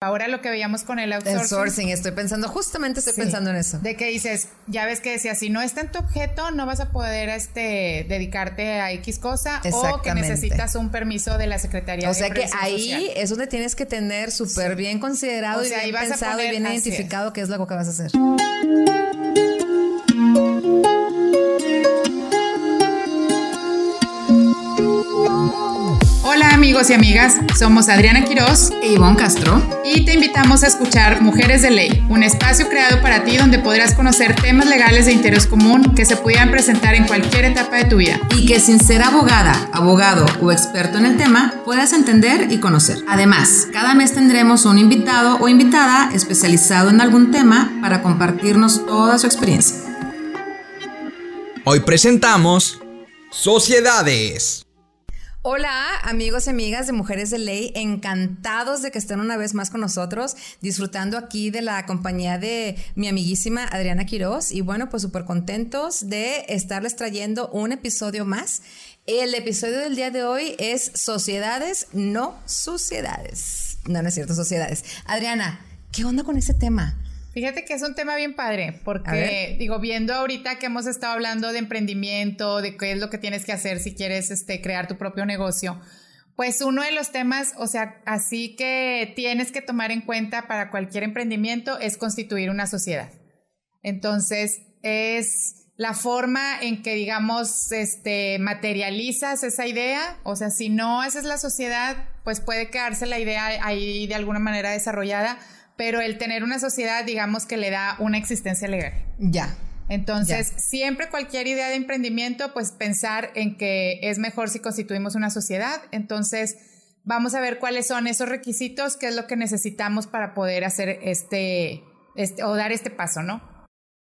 Ahora lo que veíamos con el outsourcing. El sourcing, estoy pensando, justamente estoy pensando en eso. De que dices, ya ves que decía, si no está en tu objeto, no vas a poder este, dedicarte a X cosa o que necesitas un permiso de la Secretaría o sea que ahí es donde tienes que tener súper bien considerado y bien pensado y bien identificado qué es lo que vas a hacer. Amigos y amigas, somos Adriana Quiroz e Ivonne Castro y te invitamos a escuchar Mujeres de Ley, un espacio creado para ti donde podrás conocer temas legales de interés común que se pudieran presentar en cualquier etapa de tu vida. Y que sin ser abogada, abogado o experto en el tema, puedas entender y conocer. Además, cada mes tendremos un invitado o invitada especializado en algún tema para compartirnos toda su experiencia. Hoy presentamos Sociedades. Hola amigos y amigas de Mujeres de Ley, encantados de que estén una vez más con nosotros, disfrutando aquí de la compañía de mi amiguísima Adriana Quiroz y bueno, pues súper contentos de estarles trayendo un episodio más. El episodio del día de hoy es Sociedades, no Suciedades. No, no es cierto, Sociedades. Adriana, ¿qué onda con ese tema? Fíjate que es un tema bien padre, porque digo, viendo ahorita que hemos estado hablando de emprendimiento, de qué es lo que tienes que hacer si quieres este, crear tu propio negocio, pues uno de los temas, o sea, así que tienes que tomar en cuenta para cualquier emprendimiento es constituir una sociedad. Entonces, es la forma en que, digamos, este, materializas esa idea. O sea, si no haces la sociedad, pues puede quedarse la idea ahí de alguna manera desarrollada pero el tener una sociedad, digamos que le da una existencia legal. Ya. Entonces, siempre cualquier idea de emprendimiento, pues pensar en que es mejor si constituimos una sociedad. Entonces, vamos a ver cuáles son esos requisitos, qué es lo que necesitamos para poder hacer este, este o dar este paso, ¿no?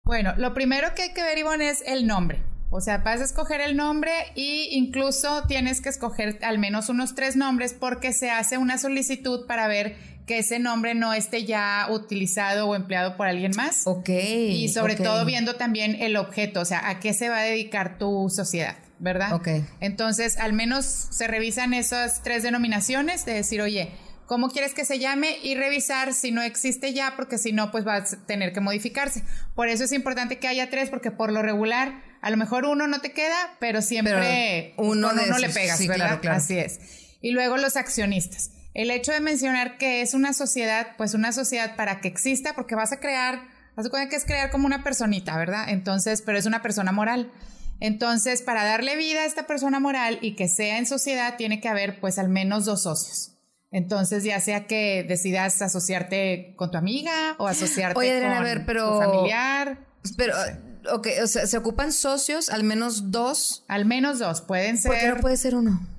Bueno, lo primero que hay que ver, Ivonne, es el nombre. O sea, vas a escoger el nombre e incluso tienes que escoger al menos unos tres nombres porque se hace una solicitud para ver que ese nombre no esté ya utilizado o empleado por alguien más. Ok. Y sobre todo viendo también el objeto, o sea, a qué se va a dedicar tu sociedad, ¿verdad? Ok. Entonces, al menos se revisan esas tres denominaciones de decir, oye, ¿cómo quieres que se llame? Y revisar si no existe ya, porque si no, pues va a tener que modificarse. Por eso es importante que haya tres, porque por lo regular, a lo mejor uno no te queda, pero siempre uno, no le pegas, ¿verdad? Así es. Y luego los accionistas. El hecho de mencionar que es una sociedad, pues una sociedad para que exista, porque vas a crear, vas a cuenta que es crear como una personita, ¿verdad? Entonces, pero es una persona moral. Entonces, para darle vida a esta persona moral y que sea en sociedad, tiene que haber pues al menos dos socios. Entonces, ya sea que decidas asociarte con tu amiga o asociarte con tu familiar. Pero, ok, o sea, ¿se ocupan socios? Al menos dos. Al menos dos, pueden ser. ¿Por qué no puede ser uno?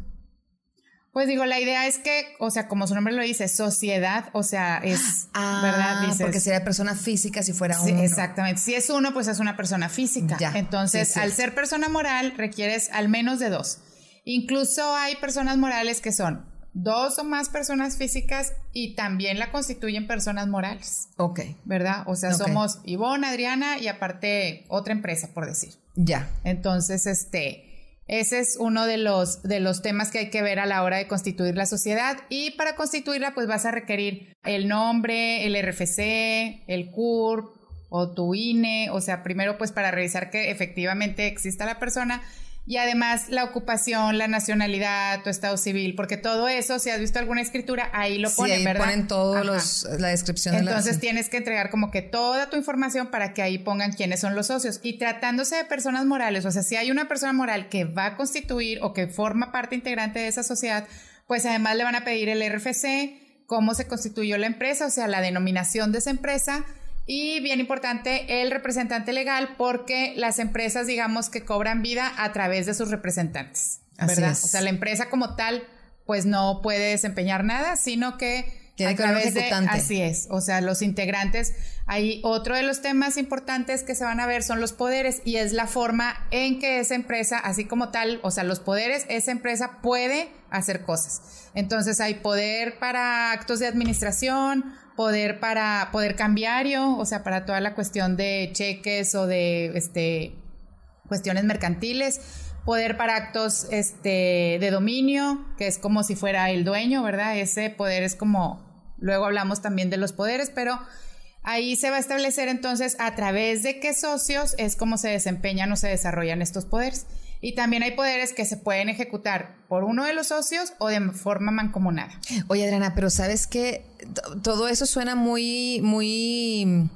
Pues digo, la idea es que, o sea, como su nombre lo dice, sociedad, o sea, es, ah, ¿verdad? porque sería persona física si fuera uno. Exactamente. Si es uno, pues es una persona física. Entonces, al ser persona moral, requieres al menos de dos. Incluso hay personas morales que son dos o más personas físicas y también la constituyen personas morales. Ok. ¿Verdad? O sea, somos Ivonne, Adriana y aparte otra empresa, por decir. Ya. Entonces, este ese es uno de los, de los temas que hay que ver a la hora de constituir la sociedad. Y para constituirla pues vas a requerir el nombre, el RFC, el CURP o tu INE, o sea, primero pues para revisar que efectivamente exista la persona y además la ocupación, la nacionalidad, tu estado civil, porque todo eso, si has visto alguna escritura, ahí lo ponen, sí, ahí ponen todos los, la descripción. Entonces tienes que entregar como que toda tu información para que ahí pongan quiénes son los socios. Y tratándose de personas morales, o sea, si hay una persona moral que va a constituir o que forma parte integrante de esa sociedad, pues además le van a pedir el RFC, cómo se constituyó la empresa, o sea, la denominación de esa empresa, y bien importante, el representante legal, porque las empresas, digamos, que cobran vida a través de sus representantes. ¿verdad? O sea, la empresa como tal, pues no puede desempeñar nada, sino que a través de así es, o sea, los integrantes. Hay otro de los temas importantes que se van a ver son los poderes y es la forma en que esa empresa, así como tal, o sea, los poderes, esa empresa puede hacer cosas. Entonces hay poder para actos de administración, poder para poder cambiario, o sea, para toda la cuestión de cheques o de este cuestiones mercantiles, poder para actos este de dominio, que es como si fuera el dueño, ¿verdad? Ese poder es como luego hablamos también de los poderes, pero ahí se va a establecer entonces a través de qué socios es como se desempeñan o se desarrollan estos poderes. Y también hay poderes que se pueden ejecutar por uno de los socios o de forma mancomunada. Oye, Adriana, pero sabes que todo eso suena muy, muy.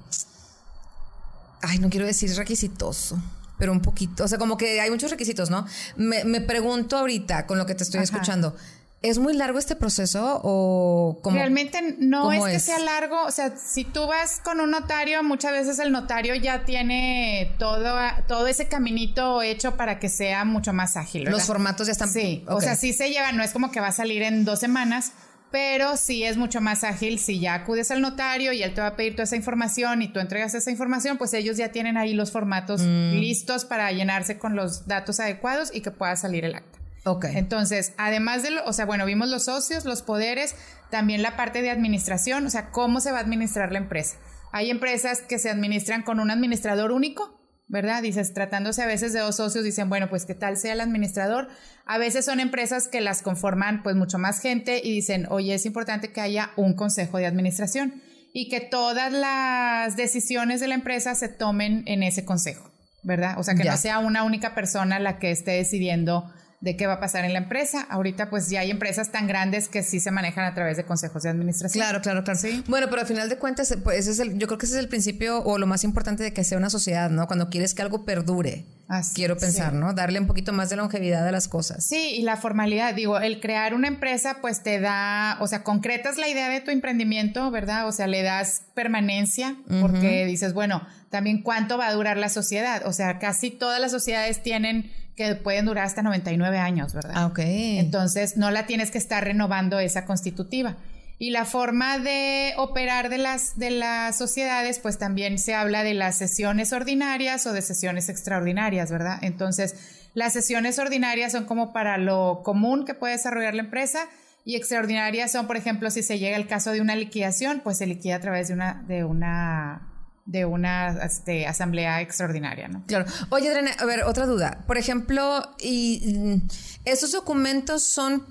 Ay, no quiero decir requisitoso pero un poquito. O sea, como que hay muchos requisitos, ¿no? Me, pregunto ahorita con lo que te estoy escuchando. ¿Es muy largo este proceso o cómo? Realmente no es que sea largo. O sea, si tú vas con un notario, muchas veces el notario ya tiene todo, todo ese caminito hecho para que sea mucho más ágil. Los formatos ya están. Sí, o sea, sí se lleva, no es como que va a salir en dos semanas, pero sí es mucho más ágil si ya acudes al notario y él te va a pedir toda esa información y tú entregas esa información, pues ellos ya tienen ahí los formatos mm. listos para llenarse con los datos adecuados y que pueda salir el acta. Ok. Entonces, además de, lo, o sea, bueno, vimos los socios, los poderes, también la parte de administración, o sea, cómo se va a administrar la empresa. Hay empresas que se administran con un administrador único, ¿verdad? Dices, tratándose a veces de dos socios, dicen, bueno, pues qué tal sea el administrador. A veces son empresas que las conforman pues mucho más gente y dicen, oye, es importante que haya un consejo de administración y que todas las decisiones de la empresa se tomen en ese consejo, ¿verdad? O sea, que no sea una única persona la que esté decidiendo de qué va a pasar en la empresa. Ahorita pues ya hay empresas tan grandes que sí se manejan a través de consejos de administración. Claro, claro, claro. ¿Sí? Bueno, pero al final de cuentas, pues es el, yo creo que ese es el principio o lo más importante de que sea una sociedad, ¿no? Cuando quieres que algo perdure. quiero pensar, ¿no? Darle un poquito más de longevidad a las cosas. Sí, y la formalidad, digo, el crear una empresa pues te da, o sea, concretas la idea de tu emprendimiento, ¿verdad? O sea, le das permanencia porque dices, bueno, también cuánto va a durar la sociedad. O sea, casi todas las sociedades tienen que pueden durar hasta 99 años, ¿verdad? Ah, ok. Entonces, no la tienes que estar renovando esa constitutiva. Y la forma de operar de las, de las sociedades, pues también se habla de las sesiones ordinarias o de sesiones extraordinarias, ¿verdad? Entonces, las sesiones ordinarias son como para lo común que puede desarrollar la empresa y extraordinarias son, por ejemplo, si se llega el caso de una liquidación, pues se liquida a través de una, de una de una este, asamblea extraordinaria, ¿no? Claro. Oye, Adriana, a ver, otra duda. Por ejemplo, y, mm, ¿esos documentos son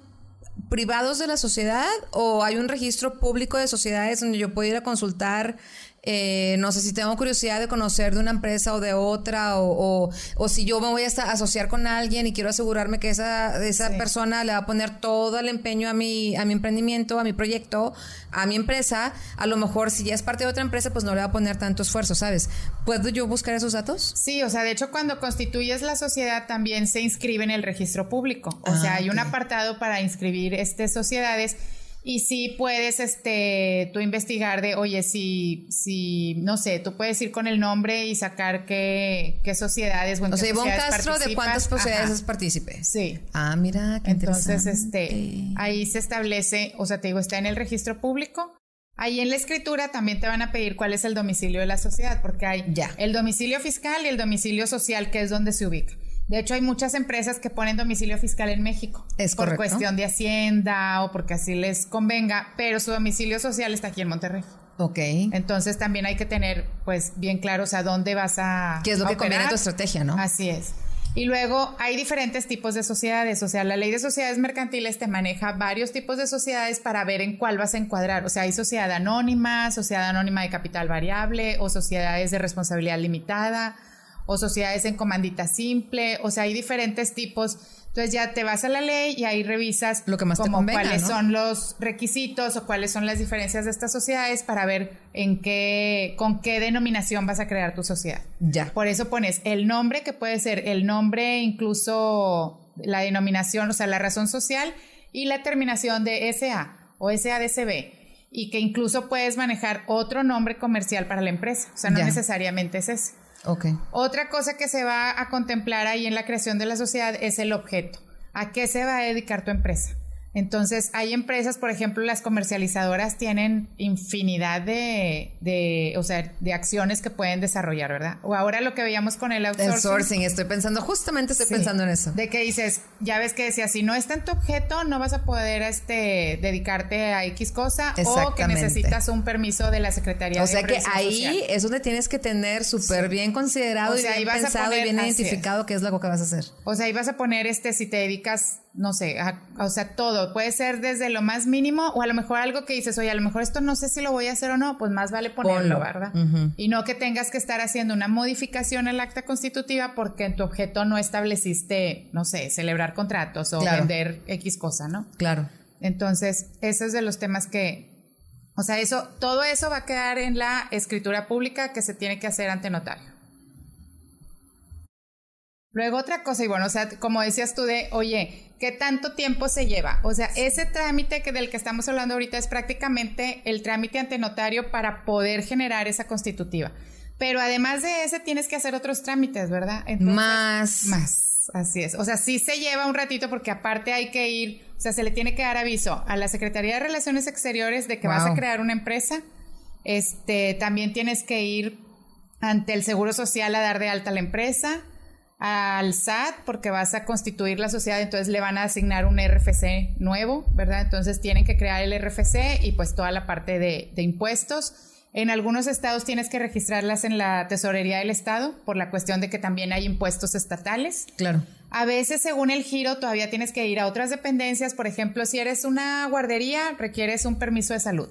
privados de la sociedad o hay un registro público de sociedades donde yo puedo ir a consultar eh, no sé si tengo curiosidad de conocer de una empresa o de otra, o, si yo me voy a asociar con alguien y quiero asegurarme que esa, esa persona le va a poner todo el empeño a mi, a mi emprendimiento, a mi proyecto, a mi empresa, a lo mejor si ya es parte de otra empresa, pues no le va a poner tanto esfuerzo, ¿sabes? ¿Puedo yo buscar esos datos? Sí, o sea, de hecho cuando constituyes la sociedad también se inscribe en el registro público, o sea, ah, hay un apartado para inscribir este sociedades y sí puedes, este, tú investigar de, oye, si, si, no sé, tú puedes ir con el nombre y sacar qué, qué sociedades, bueno, o sea, Ivonne Castro, ¿de cuántas sociedades es partícipe? Sí. Ah, mira, qué Entonces, este, ahí se establece, o sea, te digo, está en el registro público. Ahí en la escritura también te van a pedir cuál es el domicilio de la sociedad, porque hay ya. el domicilio fiscal y el domicilio social, que es donde se ubica. De hecho, hay muchas empresas que ponen domicilio fiscal en México. Es por cuestión de Hacienda o porque así les convenga, pero su domicilio social está aquí en Monterrey. Ok. Entonces también hay que tener, pues, bien claros a dónde vas a. ¿Qué es lo que conviene a tu estrategia, no? Así es. Y luego hay diferentes tipos de sociedades, o sea, la ley de sociedades mercantiles te maneja varios tipos de sociedades para ver en cuál vas a encuadrar. O sea, hay sociedad anónima, sociedad anónima de capital variable o sociedades de responsabilidad limitada o sociedades en comandita simple, o sea, hay diferentes tipos. Entonces ya te vas a la ley y ahí revisas lo que más como cuáles son los requisitos o cuáles son las diferencias de estas sociedades para ver en qué con qué denominación vas a crear tu sociedad. Ya. Por eso pones el nombre que puede ser el nombre incluso la denominación, o sea, la razón social y la terminación de SA o SADCB y que incluso puedes manejar otro nombre comercial para la empresa, o sea, no necesariamente es ese. Otra cosa que se va a contemplar ahí en la creación de la sociedad es el objeto. ¿A qué se va a dedicar tu empresa? Entonces, hay empresas, por ejemplo, las comercializadoras tienen infinidad de, de, o sea, de acciones que pueden desarrollar, ¿verdad? O ahora lo que veíamos con el outsourcing. El sourcing, estoy pensando, justamente estoy pensando en eso. De que dices, ya ves que decía, si no está en tu objeto, no vas a poder este, dedicarte a X cosa o que necesitas un permiso de la Secretaría o sea que ahí es donde tienes que tener súper bien considerado y bien pensado y bien identificado qué es lo que vas a hacer. O sea, ahí vas a poner, este, si te dedicas no sé, o sea, todo. Puede ser desde lo más mínimo o a lo mejor algo que dices, oye, a lo mejor esto no sé si lo voy a hacer o no, pues más vale ponerlo, ¿verdad? Y no que tengas que estar haciendo una modificación al acta constitutiva porque en tu objeto no estableciste, no sé, celebrar contratos o vender X cosa, ¿no? Claro. Entonces, ese es de los temas que, o sea, eso, todo eso va a quedar en la escritura pública que se tiene que hacer ante notario. Luego otra cosa, y bueno, o sea, como decías tú de, oye, ¿qué tanto tiempo se lleva? O sea, ese trámite que del que estamos hablando ahorita es prácticamente el trámite ante notario para poder generar esa constitutiva. Pero además de ese tienes que hacer otros trámites, ¿verdad? más. Más, así es. O sea, sí se lleva un ratito porque aparte hay que ir, o sea, se le tiene que dar aviso a la Secretaría de Relaciones Exteriores de que vas a crear una empresa. Este, también tienes que ir ante el Seguro Social a dar de alta la empresa al SAT porque vas a constituir la sociedad, entonces le van a asignar un RFC nuevo, ¿verdad? Entonces tienen que crear el RFC y pues toda la parte de, impuestos. En algunos estados tienes que registrarlas en la tesorería del estado por la cuestión de que también hay impuestos estatales. Claro. A veces, según el giro, todavía tienes que ir a otras dependencias. Por ejemplo, si eres una guardería, requieres un permiso de salud.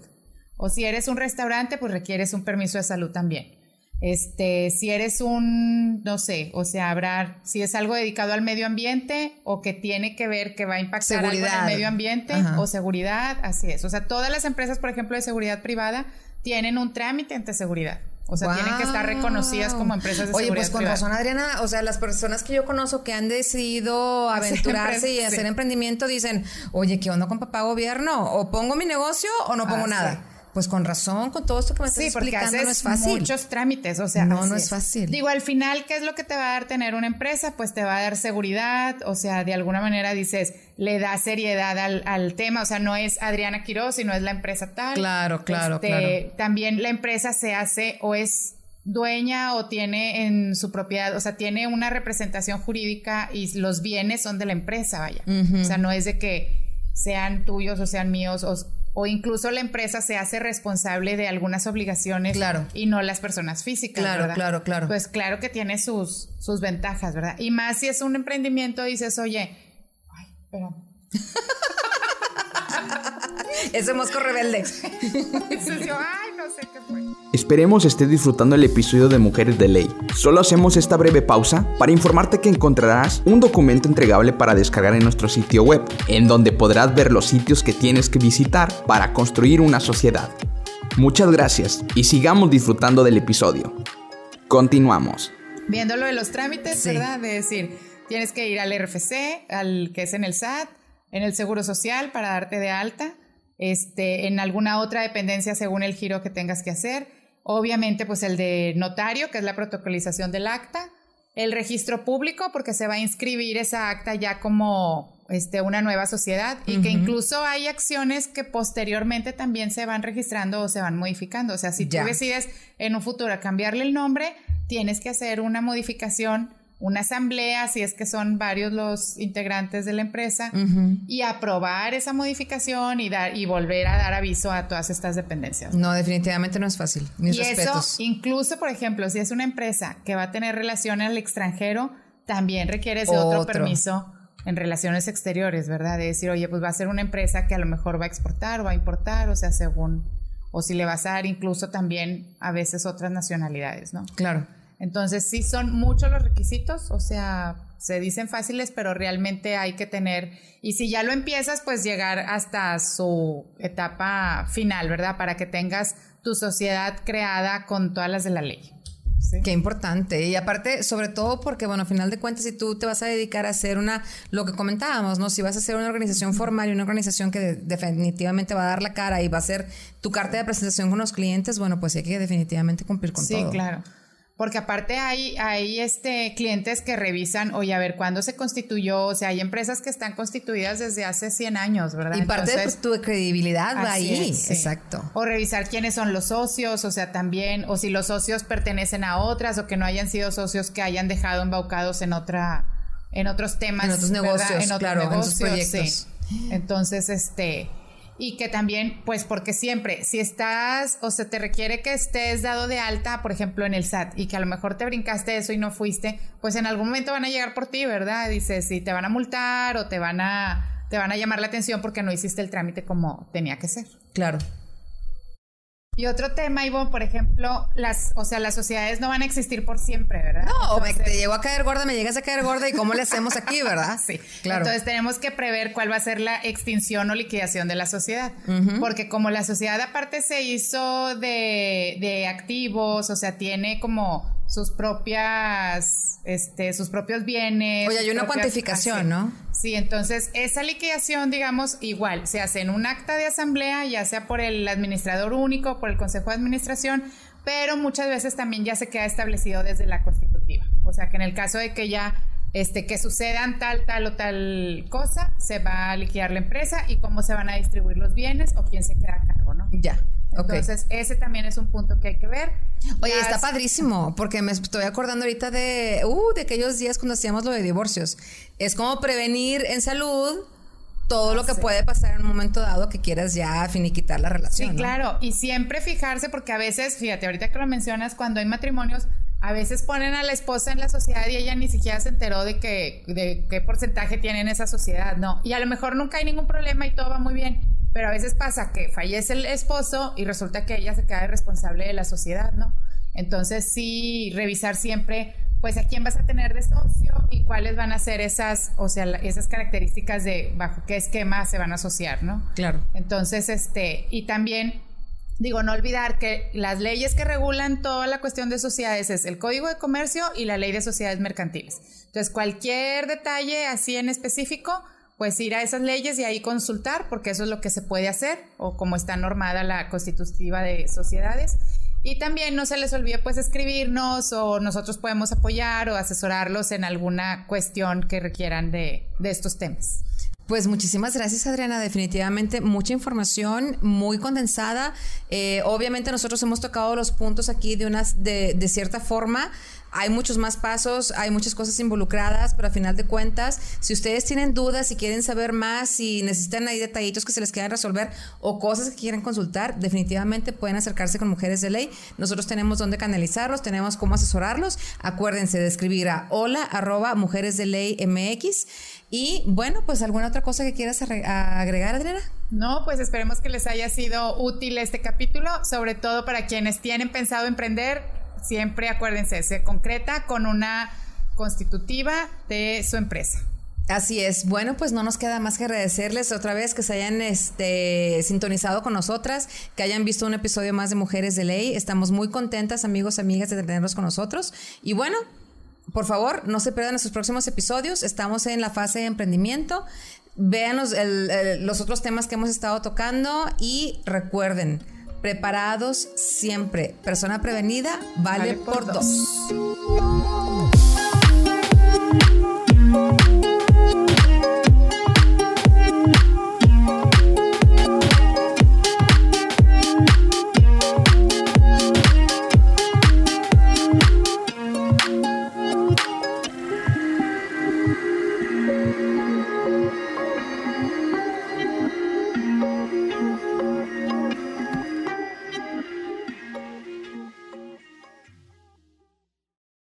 O si eres un restaurante, pues requieres un permiso de salud también. Este, si eres un, no sé, o sea, habrá, si es algo dedicado al medio ambiente o que tiene que ver que va a impactar algo en el medio ambiente o seguridad, así es. O sea, todas las empresas, por ejemplo, de seguridad privada tienen un trámite ante seguridad. O sea, tienen que estar reconocidas como empresas de seguridad. Oye, pues con razón, Adriana, o sea, las personas que yo conozco que han decidido aventurarse y hacer emprendimiento dicen, oye, ¿qué onda con papá gobierno? ¿O pongo mi negocio o no pongo ah, nada? Pues con razón, con todo esto que me estás explicando, no es fácil. muchos trámites, o sea, no, no es fácil. Digo, al final, ¿qué es lo que te va a dar tener una empresa? Pues te va a dar seguridad, o sea, de alguna manera dices, le da seriedad al, tema, o sea, no es Adriana Quiroz, sino es la empresa tal. Claro, claro, este, claro. También la empresa se hace o es dueña o tiene en su propiedad, o sea, tiene una representación jurídica y los bienes son de la empresa, vaya. O sea, no es de que sean tuyos o sean míos o o incluso la empresa se hace responsable de algunas obligaciones claro. y no las personas físicas. Claro, claro, claro. Pues claro que tiene sus, sus ventajas, ¿verdad? Y más si es un emprendimiento, dices, oye, ay, espérame. Ese mosco rebelde. ay, no sé qué fue. Esperemos estés disfrutando el episodio de Mujeres de Ley. Solo hacemos esta breve pausa para informarte que encontrarás un documento entregable para descargar en nuestro sitio web, en donde podrás ver los sitios que tienes que visitar para construir una sociedad. Muchas gracias y sigamos disfrutando del episodio. Continuamos. Viendo lo de los trámites, ¿verdad? De decir, tienes que ir al RFC, al que es en el SAT, en el Seguro Social para darte de alta, este, en alguna otra dependencia según el giro que tengas que hacer. Obviamente, pues el de notario, que es la protocolización del acta. El registro público, porque se va a inscribir esa acta ya como este, una nueva sociedad y que incluso hay acciones que posteriormente también se van registrando o se van modificando. O sea, si tú decides en un futuro cambiarle el nombre, tienes que hacer una modificación una asamblea, si es que son varios los integrantes de la empresa, y aprobar esa modificación y dar y volver a dar aviso a todas estas dependencias. No, definitivamente no es fácil. y eso, incluso, por ejemplo, si es una empresa que va a tener relaciones al extranjero, también requiere ese otro, permiso en relaciones exteriores, ¿verdad? De decir, oye, pues va a ser una empresa que a lo mejor va a exportar o va a importar, o sea, según, o si le vas a dar incluso también a veces otras nacionalidades, ¿no? Claro. Entonces sí son muchos los requisitos, o sea, se dicen fáciles, pero realmente hay que tener, y si ya lo empiezas, pues llegar hasta su etapa final, ¿verdad? Para que tengas tu sociedad creada con todas las de la ley. Qué importante. Y aparte, sobre todo porque, bueno, a final de cuentas, si tú te vas a dedicar a hacer una, lo que comentábamos, ¿no? Si vas a hacer una organización formal y una organización que definitivamente va a dar la cara y va a ser tu carta de presentación con los clientes, bueno, pues hay que definitivamente cumplir con todo. Sí, claro. Porque aparte hay, hay este, clientes que revisan, oye, a ver, ¿cuándo se constituyó? O sea, hay empresas que están constituidas desde hace 100 años, ¿verdad? Y parte de tu credibilidad va ahí. Exacto. O revisar quiénes son los socios, o sea, también, o si los socios pertenecen a otras o que no hayan sido socios que hayan dejado embaucados en otra, en otros temas. En otros negocios, en otros claro, negocios, en proyectos. Entonces, este y que también, pues porque siempre, si estás o se te requiere que estés dado de alta, por ejemplo, en el SAT y que a lo mejor te brincaste eso y no fuiste, pues en algún momento van a llegar por ti, ¿verdad? Dices, si te van a multar o te van a, te van a llamar la atención porque no hiciste el trámite como tenía que ser. Claro. Y otro tema, Ivo, por ejemplo, las, o sea, las sociedades no van a existir por siempre, ¿verdad? No, o me, te llego a caer gorda, me llegas a caer gorda y cómo le hacemos aquí, ¿verdad? sí, claro. Entonces tenemos que prever cuál va a ser la extinción o liquidación de la sociedad. Porque como la sociedad aparte se hizo de, de activos, o sea, tiene como sus propias, este, sus propios bienes. Oye, hay una cuantificación, ¿no? Sí, entonces esa liquidación, digamos, igual, se hace en un acta de asamblea, ya sea por el administrador único, por el consejo de administración, pero muchas veces también ya se queda establecido desde la constitutiva. O sea que en el caso de que ya este, que sucedan tal, tal o tal cosa, se va a liquidar la empresa y cómo se van a distribuir los bienes o quién se queda a cargo, ¿no? Ya. Entonces, ese también es un punto que hay que ver. Oye, está padrísimo, porque me estoy acordando ahorita de, uh, de aquellos días cuando hacíamos lo de divorcios. Es como prevenir en salud todo lo que puede pasar en un momento dado que quieras ya finiquitar la relación. Sí, claro, y siempre fijarse, porque a veces, fíjate, ahorita que lo mencionas, cuando hay matrimonios, a veces ponen a la esposa en la sociedad y ella ni siquiera se enteró de, que, de qué porcentaje tiene en esa sociedad, ¿no? Y a lo mejor nunca hay ningún problema y todo va muy bien pero a veces pasa que fallece el esposo y resulta que ella se queda responsable de la sociedad, ¿no? Entonces sí, revisar siempre, pues a quién vas a tener de socio y cuáles van a ser esas, o sea, esas características de bajo qué esquema se van a asociar, ¿no? Claro. Entonces, este, y también digo, no olvidar que las leyes que regulan toda la cuestión de sociedades es el Código de Comercio y la Ley de Sociedades Mercantiles. Entonces, cualquier detalle así en específico, pues ir a esas leyes y ahí consultar, porque eso es lo que se puede hacer, o como está normada la constitutiva de sociedades. Y también no se les olvide pues escribirnos o nosotros podemos apoyar o asesorarlos en alguna cuestión que requieran de, de estos temas. Pues muchísimas gracias, Adriana. Definitivamente mucha información, muy condensada. Eh, obviamente nosotros hemos tocado los puntos aquí de, unas, de, de cierta forma. Hay muchos más pasos, hay muchas cosas involucradas, pero a final de cuentas, si ustedes tienen dudas, si quieren saber más, si necesitan ahí detallitos que se les quieran resolver o cosas que quieran consultar, definitivamente pueden acercarse con Mujeres de Ley. Nosotros tenemos dónde canalizarlos, tenemos cómo asesorarlos. Acuérdense de escribir a hola arroba mujeres de ley MX. Y bueno, pues alguna otra cosa que quieras agregar, Adriana. No, pues esperemos que les haya sido útil este capítulo, sobre todo para quienes tienen pensado emprender siempre acuérdense, se concreta con una constitutiva de su empresa. Así es. Bueno, pues no nos queda más que agradecerles otra vez que se hayan este, sintonizado con nosotras, que hayan visto un episodio más de Mujeres de Ley. Estamos muy contentas, amigos, amigas, de tenerlos con nosotros. Y bueno, por favor, no se pierdan nuestros próximos episodios. Estamos en la fase de emprendimiento. Vean los otros temas que hemos estado tocando y recuerden, preparados siempre. Persona prevenida vale, por, dos.